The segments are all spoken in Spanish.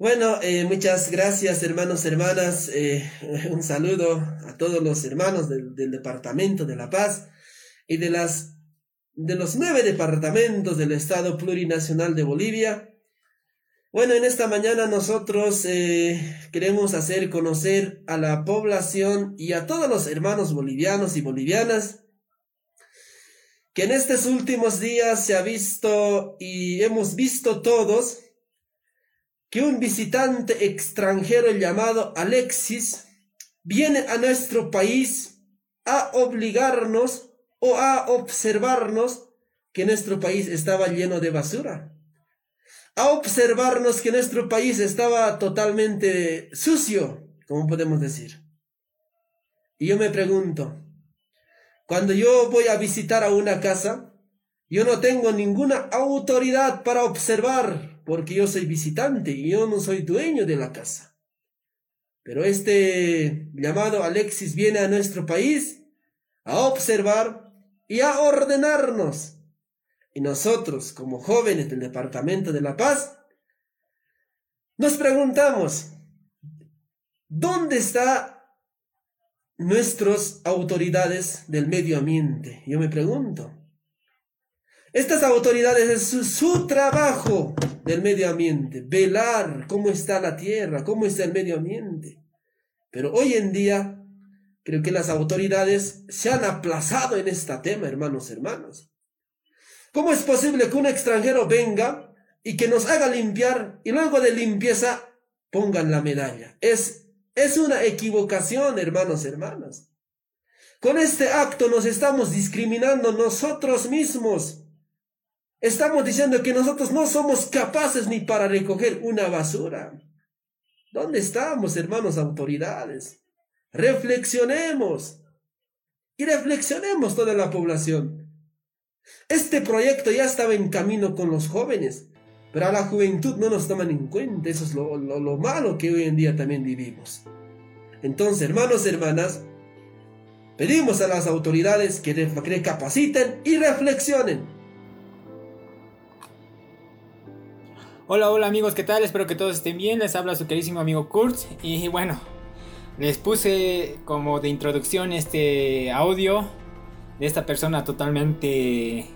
Bueno, eh, muchas gracias hermanos, hermanas. Eh, un saludo a todos los hermanos del, Departamento de La Paz y de, las, de los nueve departamentos del Estado Plurinacional de Bolivia. Bueno, en esta mañana nosotros eh, queremos hacer conocer a la población y a todos los hermanos bolivianos y bolivianas que en estos últimos días se ha visto y hemos visto todos que un visitante extranjero llamado Alexis viene a nuestro país a obligarnos o a observarnos que nuestro país estaba lleno de basura, a observarnos que nuestro país estaba totalmente sucio, como podemos decir. Y yo me pregunto, cuando yo voy a visitar a una casa, yo no tengo ninguna autoridad para observar porque yo soy visitante y yo no soy dueño de la casa. Pero este llamado Alexis viene a nuestro país a observar y a ordenarnos. Y nosotros, como jóvenes del Departamento de la Paz, nos preguntamos, ¿dónde están nuestras autoridades del medio ambiente? Yo me pregunto. Estas autoridades es su, trabajo del medio ambiente, velar cómo está la tierra, cómo está el medio ambiente. Pero hoy en día creo que las autoridades se han aplazado en este tema, hermanos, hermanos. ¿Cómo es posible que un extranjero venga y que nos haga limpiar y luego de limpieza pongan la medalla? Es, es una equivocación, hermanos, hermanas. Con este acto nos estamos discriminando nosotros mismos Estamos diciendo que nosotros no somos capaces ni para recoger una basura. ¿Dónde estamos, hermanos autoridades? Reflexionemos. Y reflexionemos toda la población. Este proyecto ya estaba en camino con los jóvenes, pero a la juventud no nos toman en cuenta. Eso es lo, malo que hoy en día también vivimos. Entonces, hermanos, hermanas, pedimos a las autoridades que recapaciten y reflexionen Hola, hola amigos, ¿qué tal? Espero que todos estén bien. Les habla su queridísimo amigo Kurt. Y bueno, les puse como de introducción este audio de esta persona totalmente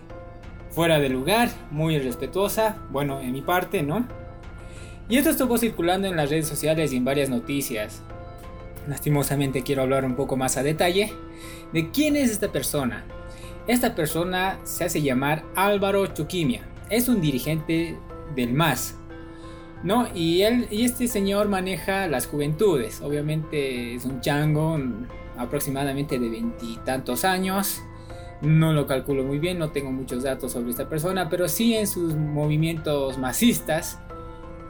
fuera de lugar, muy respetuosa, bueno, en mi parte, ¿no? Y esto estuvo circulando en las redes sociales y en varias noticias. Lastimosamente quiero hablar un poco más a detalle de quién es esta persona. Esta persona se hace llamar Álvaro Chuquimia. Es un dirigente del MAS. ¿No? Y, él, y este señor maneja las juventudes. Obviamente es un chango aproximadamente de veintitantos años. No lo calculo muy bien, no tengo muchos datos sobre esta persona, pero sí en sus movimientos masistas,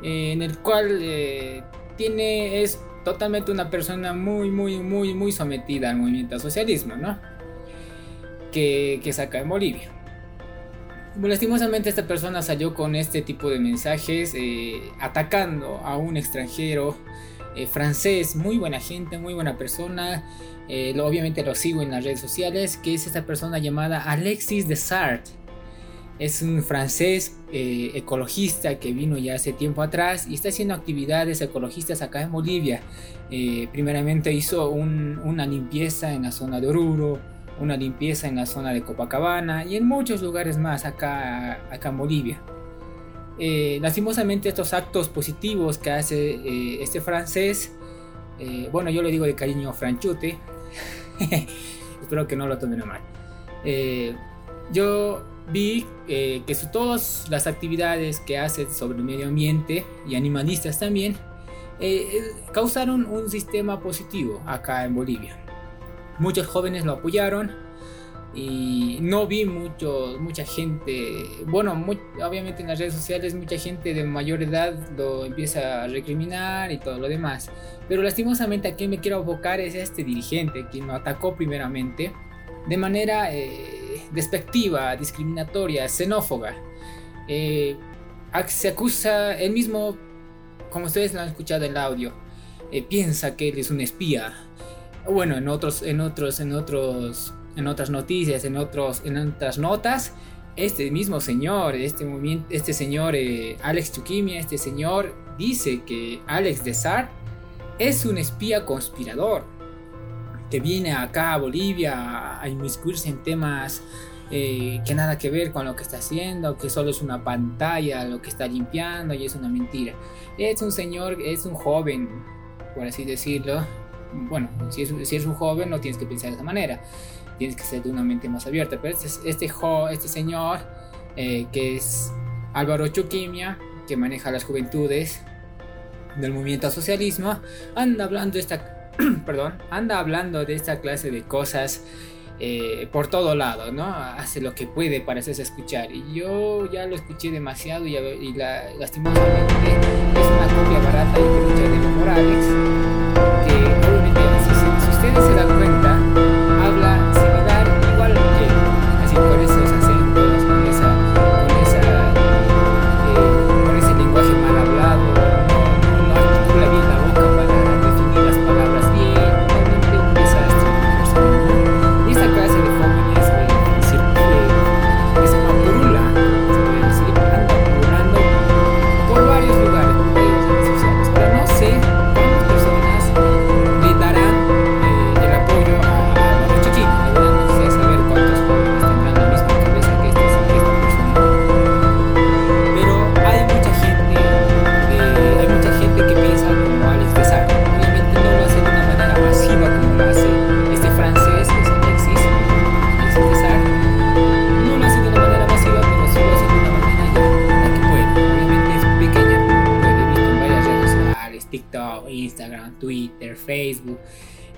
en el cual eh, tiene, es totalmente una persona muy, muy, muy, muy sometida al movimiento socialismo, ¿no? Que, que saca en Bolivia. Lastimosamente esta persona salió con este tipo de mensajes eh, atacando a un extranjero eh, francés, muy buena gente, muy buena persona. Eh, obviamente lo sigo en las redes sociales, que es esta persona llamada Alexis Desart. Es un francés ecologista que vino ya hace tiempo atrás y está haciendo actividades ecologistas acá en Bolivia. primeramente hizo una limpieza en la zona de Oruro, una limpieza en la zona de Copacabana y en muchos lugares más acá, acá en Bolivia. Eh, lastimosamente estos actos positivos que hace eh, este francés, eh, bueno yo le digo de cariño franchute, espero que no lo tomen a mal. yo vi que todas las actividades que hace sobre el medio ambiente y animalistas también causaron un sistema positivo acá en Bolivia. Muchos jóvenes lo apoyaron y no vi mucho, mucha gente, bueno, obviamente en las redes sociales mucha gente de mayor edad lo empieza a recriminar y todo lo demás. Pero lastimosamente a quien me quiero abocar es a este dirigente, quien lo atacó primeramente de manera eh, despectiva, discriminatoria, xenófoba. Eh, se acusa, él mismo, como ustedes lo han escuchado en el audio, eh, piensa que él es un espía bueno, en otros, en otros, en otros, en otras noticias, en otros, en otras notas, este mismo señor, este, este señor eh, Alex Chukimia, este señor dice que Alex Desar es un espía conspirador que viene acá a Bolivia a inmiscuirse en temas eh, que nada que ver con lo que está haciendo, que solo es una pantalla lo que está limpiando y es una mentira. Es un señor, es un joven, por así decirlo. Bueno, si es, un joven no tienes que pensar de esa manera, tienes que ser de una mente más abierta. Pero este, este, este señor, eh, que es Álvaro Chuquimia, que maneja las juventudes del movimiento socialismo, anda hablando esta perdón, anda hablando de esta clase de cosas eh, por todo lado, ¿no? Hace lo que puede para hacerse escuchar. Y yo ya lo escuché demasiado y, y la, lastimosamente es una copia barata y de Morales, se dan cuenta,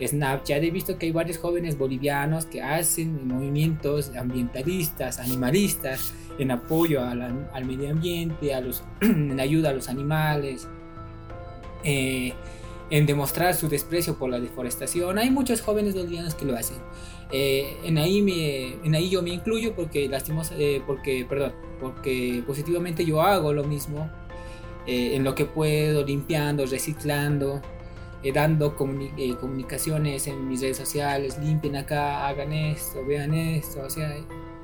Snapchat he visto que hay varios jóvenes bolivianos que hacen movimientos ambientalistas, animalistas, en apoyo al medio ambiente, a los, en ayuda a los animales, eh, en demostrar su desprecio por la deforestación. Hay muchos jóvenes bolivianos que lo hacen. Eh, en, ahí me, en ahí yo me incluyo porque lastimos, eh, porque, perdón, porque positivamente yo hago lo mismo en lo que puedo, limpiando, reciclando. Eh, dando eh, comunicaciones en mis redes sociales, limpien acá, hagan esto, vean esto,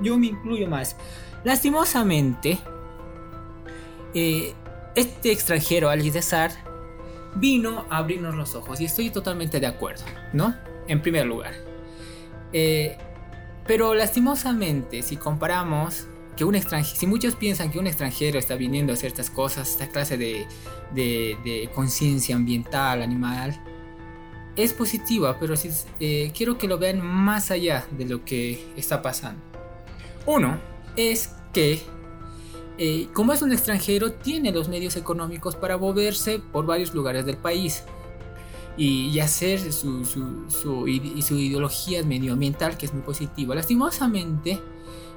yo me incluyo más. Lastimosamente, eh, este extranjero, Alizar, vino a abrirnos los ojos y estoy totalmente de acuerdo, ¿no? En primer lugar. pero lastimosamente, si comparamos que un extranjero, si muchos piensan que un extranjero está viniendo a hacer estas cosas, esta clase de, de, conciencia ambiental, animal, es positiva, pero si, eh, quiero que lo vean más allá de lo que está pasando. Uno es que, eh, como es un extranjero, tiene los medios económicos para moverse por varios lugares del país y, hacer su, su, su, su ideología medioambiental, que es muy positiva. Lastimosamente,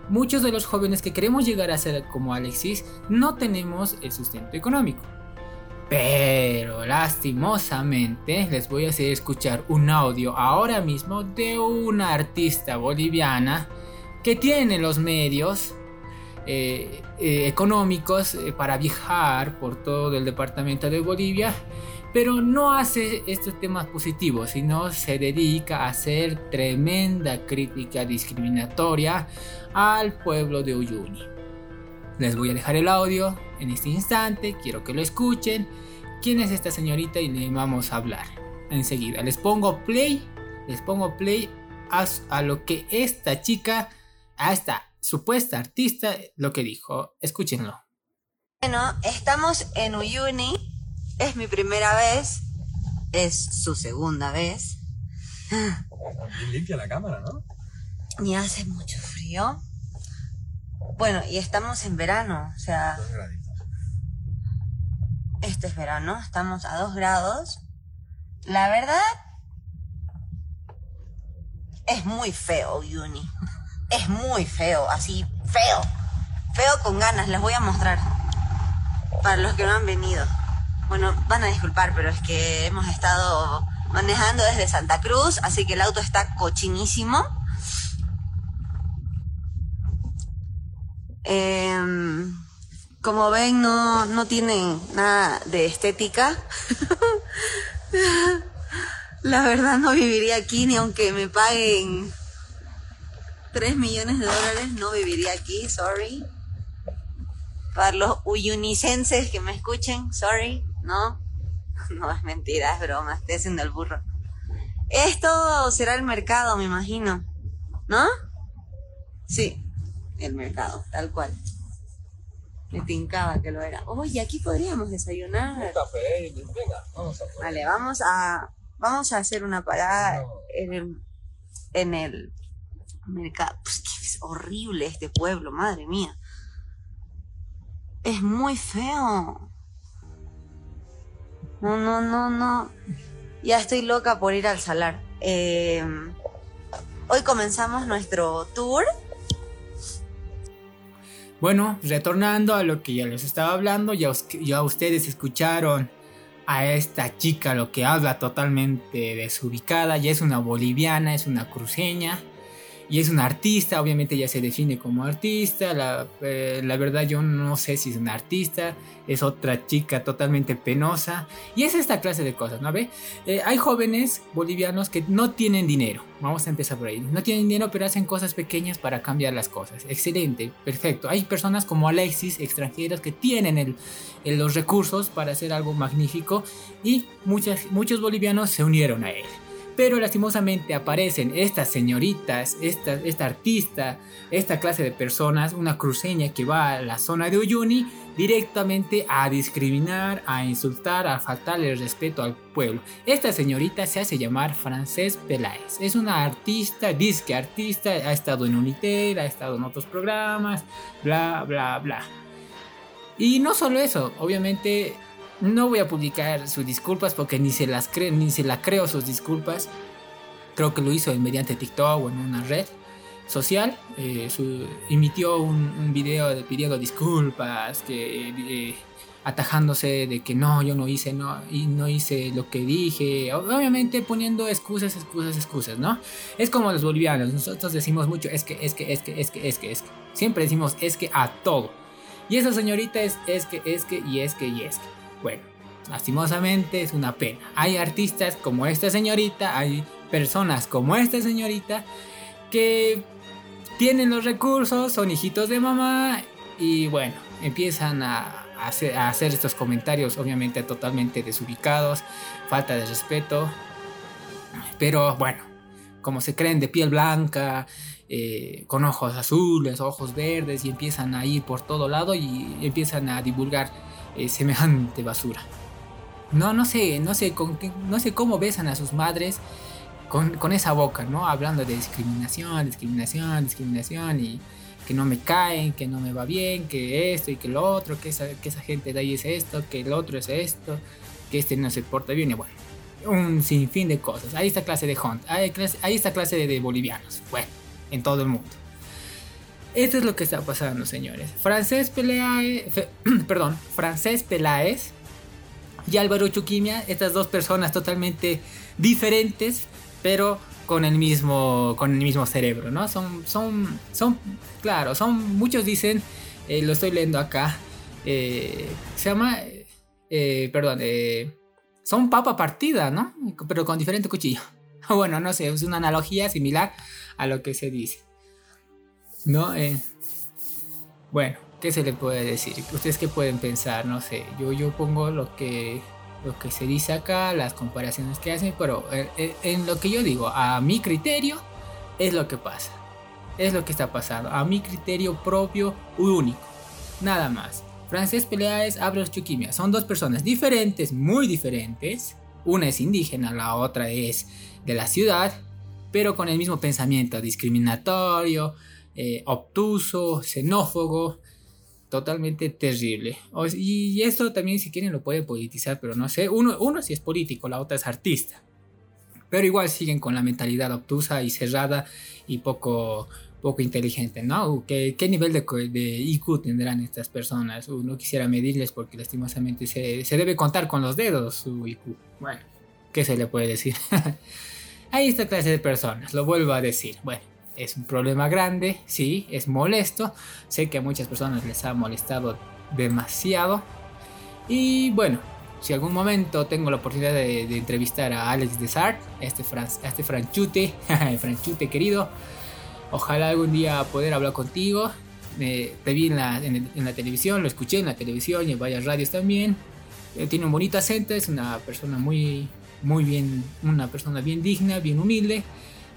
muchos de los jóvenes que queremos llegar a ser como Alexis no tenemos el sustento económico. Pero lastimosamente les voy a hacer escuchar un audio ahora mismo de una artista boliviana que tiene los medios eh, eh, económicos eh, para viajar por todo el departamento de Bolivia pero no hace estos temas positivos, sino se dedica a hacer tremenda crítica discriminatoria al pueblo de Uyuni. Les voy a dejar el audio en este instante, quiero que lo escuchen. ¿Quién es esta señorita? Y le vamos a hablar enseguida. Les pongo play, les pongo play a, a lo que esta chica, a esta supuesta artista, lo que dijo. Escúchenlo. Bueno, estamos en Uyuni, es mi primera vez, es su segunda vez. Y limpia la cámara, ¿no? Y hace mucho frío. Bueno, y estamos en verano, o sea... Este es verano, estamos a dos grados. La verdad, es muy feo, Uni. Es muy feo, así, feo. Feo con ganas, les voy a mostrar. Para los que no han venido. Bueno, van a disculpar, pero es que hemos estado manejando desde Santa Cruz, así que el auto está cochinísimo. Em, como ven, no, no tienen nada de estética. La verdad no viviría aquí ni aunque me paguen 3 millones de dólares no viviría aquí, sorry. Para los uyunicenses que me escuchen, sorry, no. No es mentira, es broma, estoy haciendo el burro. Esto será el mercado, me imagino. ¿No? Sí, el mercado, tal cual. Me tincaba que lo era. Oye, aquí podríamos desayunar. Un café, venga, vamos a Vale, vamos a, vamos a hacer una parada en el, en el mercado. Pues que es horrible este pueblo, madre mía. Es muy feo. No, no, no, no. Ya estoy loca por ir al salar. Eh, hoy comenzamos nuestro tour. Bueno, retornando a lo que ya les estaba hablando, ya, ya ustedes escucharon a esta chica lo que habla totalmente desubicada, ya es una boliviana, es una cruceña y es una artista, obviamente ya se define como artista, la, eh, verdad yo no sé si es una artista, es otra chica totalmente penosa y es esta clase de cosas, ¿no ve? Eh, hay jóvenes bolivianos que no tienen dinero, vamos a empezar por ahí, no tienen dinero pero hacen cosas pequeñas para cambiar las cosas, excelente, perfecto, hay personas como Alexis, extranjeros, que tienen el- los recursos para hacer algo magnífico y muchas, muchos bolivianos se unieron a él. Pero lastimosamente aparecen estas señoritas, esta, esta artista, esta clase de personas, una cruceña que va a la zona de Uyuni directamente a discriminar, a insultar, a faltarle respeto al pueblo. Esta señorita se hace llamar Frances Peláez. Es una artista, disque artista, ha estado en Unitel, ha estado en otros programas, bla, bla, bla. Y no solo eso, obviamente no voy a publicar sus disculpas porque ni se las creo, ni se la creo sus disculpas. Creo que lo hizo mediante TikTok o en una red social. Eh, emitió un, un video de- pidiendo disculpas, que eh, atajándose de que no, yo no hice, no, y no hice lo que dije. Obviamente poniendo excusas, excusas, excusas, ¿no? Es como los bolivianos. Nosotros decimos mucho es que, es que, es que, es que, es que, es que. Siempre decimos es que a todo. Y esa señorita es, es que, es que, y es que, y es que. Bueno, lastimosamente es una pena. Hay artistas como esta señorita, hay personas como esta señorita que tienen los recursos, son hijitos de mamá y bueno, empiezan a hacer, estos comentarios obviamente totalmente desubicados, falta de respeto. Pero bueno, como se creen de piel blanca, eh, con ojos azules, ojos verdes y empiezan a ir por todo lado y empiezan a divulgar eh, semejante basura. No, no sé, no sé, con no sé cómo besan a sus madres con, con esa boca, ¿no? Hablando de discriminación, discriminación, discriminación y que no me caen, que no me va bien, que esto y que lo otro, que esa, que esa gente de ahí es esto, que el otro es esto, que este no se porta bien y bueno, un sinfín de cosas. Hay esta clase de hunt, hay, clase- hay esta clase de, de bolivianos, bueno, en todo el mundo. Esto es lo que está pasando, señores. Francés Peláez, fe- Francés Peláez y Álvaro Chuquimia, estas dos personas totalmente diferentes, pero con el mismo, con el mismo cerebro, ¿no? Son, son, son, claro, son, muchos dicen, eh, lo estoy leyendo acá, eh, se llama, eh, perdón, son papa partida, ¿no? Pero con diferente cuchillo. Bueno, no sé, es una analogía similar a lo que se dice. ¿No? Eh, bueno, ¿qué se le puede decir? ¿Ustedes qué pueden pensar? No sé, yo, yo pongo lo que, lo que se dice acá, las comparaciones que hacen, pero eh, eh, en lo que yo digo, a mi criterio, es lo que pasa. Es lo que está pasando. A mi criterio propio, único. Nada más. Francés Peláez, Abros Chuquimia. Son dos personas diferentes, muy diferentes. Una es indígena, la otra es de la ciudad, pero con el mismo pensamiento discriminatorio, eh, obtuso, xenófobo, totalmente terrible. O- y esto también si quieren lo pueden politizar, pero no sé, uno, uno sí es político, la otra es artista. Pero igual siguen con la mentalidad obtusa y cerrada y poco, poco inteligente, ¿no? ¿Qué, qué nivel de, de IQ tendrán estas personas? Uh, no quisiera medirles porque lastimosamente se, se debe contar con los dedos su IQ. Bueno, ¿qué se le puede decir? Hay esta clase de personas, lo vuelvo a decir. Bueno, es un problema grande, sí, es molesto. Sé que a muchas personas les ha molestado demasiado. Y bueno, si algún momento tengo la oportunidad de, de entrevistar a Alex Desart, este, Fran, este franchute, franchute querido, Ojalá algún día poder hablar contigo. te vi en la, en, la, televisión, lo escuché en la televisión y en varias radios también. Eh, tiene un bonito acento, es una persona muy, muy bien, una persona bien digna, bien humilde,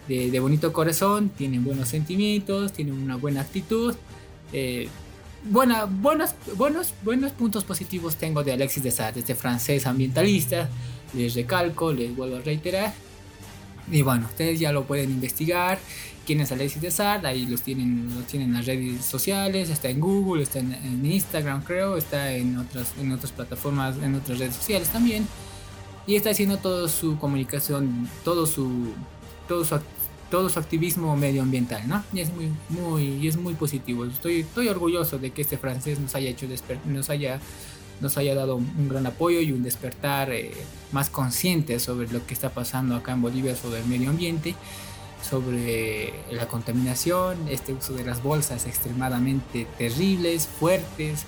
de, de bonito corazón, tiene buenos sentimientos, tiene una buena actitud. Eh, buena, buenos, buenos, buenos puntos positivos tengo de Alexis de Sade, este francés ambientalista. Les recalco, les vuelvo a reiterar. Y bueno, ustedes ya lo pueden investigar. ¿Quién es Alexis de Sade? Ahí los tienen, los tienen en las redes sociales. Está en Google, está en, Instagram, creo. Está en otras, en otras plataformas, en otras redes sociales también. Y está haciendo toda su comunicación, todo su, todo su, todo su activismo medioambiental, ¿no? Y es muy, muy, y es muy positivo. Estoy, estoy orgulloso de que este francés nos haya hecho nos haya, nos haya dado un gran apoyo y un despertar eh, más consciente sobre lo que está pasando acá en Bolivia sobre el medio ambiente, sobre la contaminación, este uso de las bolsas extremadamente terribles, fuertes.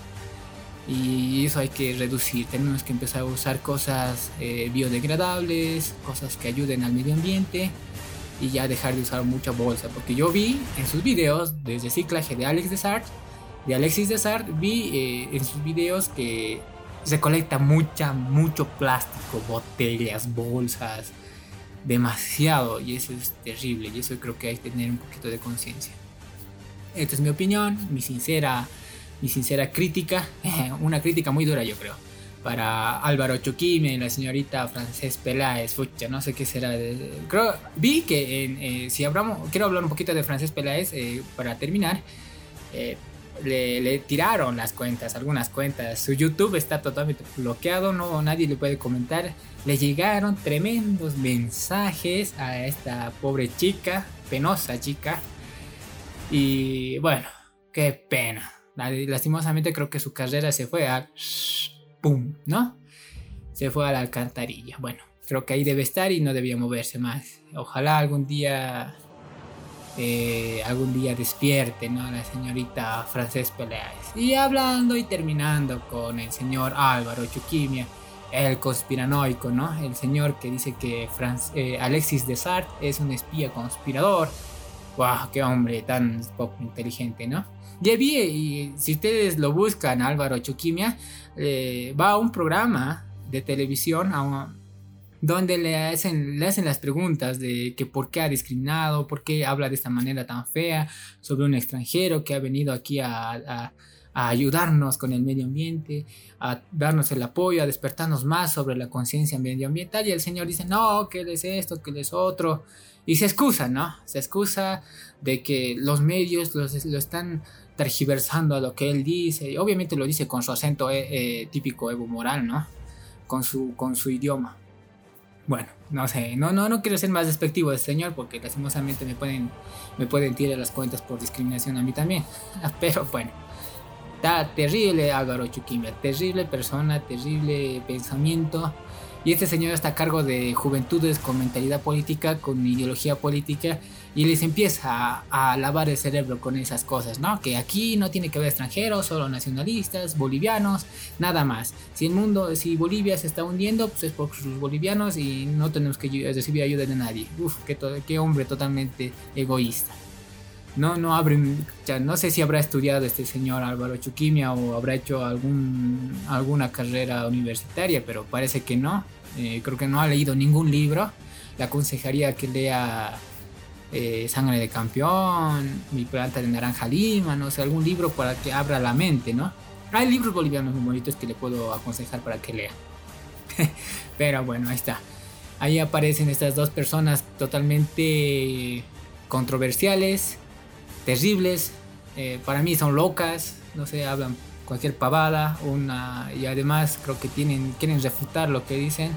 Y eso hay que reducir. Tenemos que empezar a usar cosas eh, biodegradables, cosas que ayuden al medio ambiente y ya dejar de usar mucha bolsa. Porque yo vi en sus videos de reciclaje de Alex Desart, de Alexis Desart, vi eh, en sus videos que se colecta mucha, mucho plástico, botellas, bolsas, demasiado. Y eso es terrible. Y eso creo que hay que tener un poquito de conciencia. Esta es mi opinión, mi sincera, mi sincera crítica. Una crítica muy dura, yo creo para Álvaro Choquime, la señorita Francés Peláez, fucha, no sé qué será. Creo, vi que eh, si hablamos, quiero hablar un poquito de Francés Peláez eh, para terminar. Eh, le, tiraron las cuentas, algunas cuentas. Su YouTube está totalmente bloqueado, no nadie le puede comentar. Le llegaron tremendos mensajes a esta pobre chica, penosa chica. Y bueno, qué pena. Lastimosamente creo que su carrera se fue a ¡pum! ¿No? Se fue a la alcantarilla. Bueno, creo que ahí debe estar y no debía moverse más. Ojalá algún día, eh, algún día despierte, ¿no? La señorita Francés Peláez. Y hablando y terminando con el señor Álvaro Chuquimia, el conspiranoico, ¿no? El señor que dice que eh, Alexis Desart es un espía conspirador. ¡Wow! ¡Qué hombre tan poco inteligente, ¿no? Ya vi, y si ustedes lo buscan, Álvaro Chuquimia, eh, va a un programa de televisión donde le hacen, le hacen las preguntas de que por qué ha discriminado, por qué habla de esta manera tan fea sobre un extranjero que ha venido aquí a, ayudarnos con el medio ambiente, a darnos el apoyo, a despertarnos más sobre la conciencia medioambiental. Y el señor dice, no, que él es esto, que él es otro. Y se excusa, ¿no? Se excusa de que los medios lo están tergiversando a lo que él dice. Y obviamente lo dice con su acento eh, eh, típico Evo Moral, ¿no? Con su, con su idioma. Bueno, no sé, no, no, no quiero ser más despectivo de este señor porque lastimosamente me pueden, me pueden tirar las cuentas por discriminación a mí también. Pero bueno, está terrible Álvaro Chuquimia, terrible persona, terrible pensamiento. Y este señor está a cargo de juventudes con mentalidad política, con ideología política, y les empieza a, lavar el cerebro con esas cosas, ¿no? Que aquí no tiene que haber extranjeros, solo nacionalistas, bolivianos, nada más. Si el mundo, si Bolivia se está hundiendo, pues es por sus bolivianos y no tenemos que recibir ayuda de nadie. Uf, qué, qué hombre totalmente egoísta. No, no abren, ya no sé si habrá estudiado este señor Álvaro Chuquimia o habrá hecho algún, alguna carrera universitaria, pero parece que no. Eh, creo que no ha leído ningún libro. Le aconsejaría que lea eh, Sangre de Campeón, Mi planta de naranja lima, no sé, algún libro para que abra la mente, ¿no? Hay libros bolivianos muy bonitos que le puedo aconsejar para que lea. pero bueno, ahí está. Ahí aparecen estas dos personas totalmente controversiales terribles, eh, para mí son locas, no sé, hablan cualquier pavada, una, y además creo que tienen, quieren refutar lo que dicen.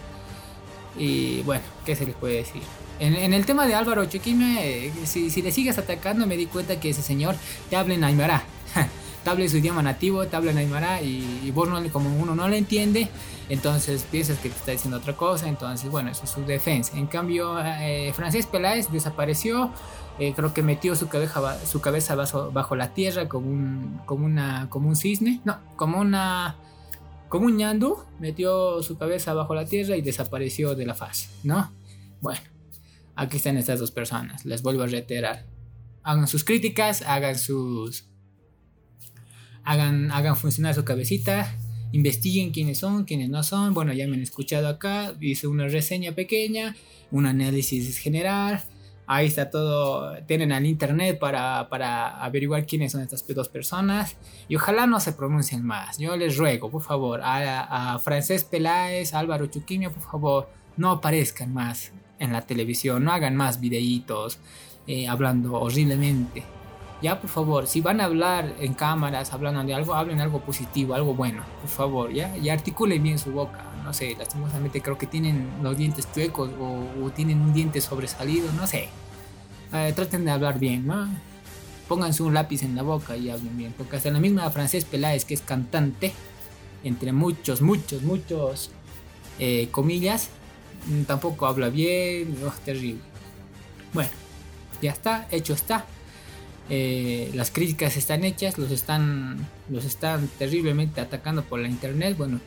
Y bueno, ¿qué se les puede decir? En, el tema de Álvaro Chequime, eh, si, si, le sigues atacando, me di cuenta que ese señor te habla en Aymara. Te habla su idioma nativo, te habla Aymara y, vos no, como uno no le entiende, entonces piensas que te está diciendo otra cosa, entonces bueno, eso es su defensa. En cambio, eh, Francis Peláez desapareció, eh, creo que metió su cabeza, su cabeza bajo, la tierra como un, como, una, como un cisne, no, como una... Como un ñandú, metió su cabeza bajo la tierra y desapareció de la faz, ¿no? Bueno, aquí están estas dos personas, les vuelvo a reiterar. hagan sus críticas, hagan sus... Hagan, funcionar su cabecita, investiguen quiénes son, quiénes no son. Bueno, ya me han escuchado acá, hice una reseña pequeña, un análisis general. Ahí está todo, tienen al internet para, para averiguar quiénes son estas dos personas. Y ojalá no se pronuncien más. Yo les ruego, por favor, a, a Francés Peláez, Álvaro Chuquimia, por favor, no aparezcan más en la televisión, no hagan más videitos eh, hablando horriblemente. Ya, por favor, si van a hablar en cámaras, hablando de algo, hablen algo positivo, algo bueno, por favor, ya, y articulen bien su boca. No sé, lastimosamente creo que tienen los dientes chuecos o, tienen un diente sobresalido, no sé. Eh, traten de hablar bien, ¿no? Pónganse un lápiz en la boca y hablen bien, porque hasta la misma Francés Peláez, que es cantante, entre muchos, muchos, muchos eh, comillas, mm, tampoco habla bien, oh, terrible. Bueno, ya está, hecho está. Eh, las críticas están hechas, los están, los están terriblemente atacando por la internet. Bueno,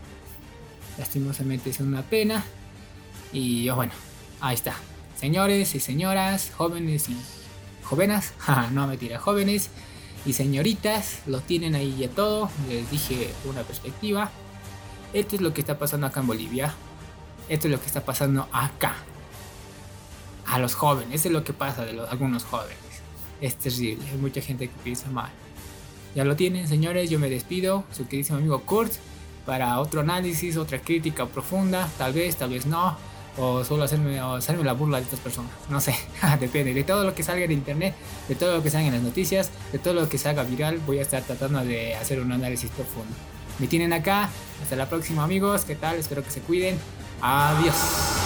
lastimosamente es una pena. Y bueno, ahí está. Señores y señoras, jóvenes y jóvenes, no me tira, jóvenes y señoritas, lo tienen ahí ya todo. Les dije una perspectiva. Esto es lo que está pasando acá en Bolivia. Esto es lo que está pasando acá. A los jóvenes, esto es lo que pasa de los, algunos jóvenes es terrible. Hay mucha gente que piensa mal. Ya lo tienen, señores. Yo me despido. Su queridísimo amigo Kurt. Para otro análisis, otra crítica profunda. Tal vez, tal vez no. O solo hacerme, hacerme la burla de estas personas. No sé. Depende. De todo lo que salga en internet. De todo lo que salga en las noticias. De todo lo que salga viral. Voy a estar tratando de hacer un análisis profundo. Me tienen acá. Hasta la próxima, amigos. ¿Qué tal? Espero que se cuiden. Adiós.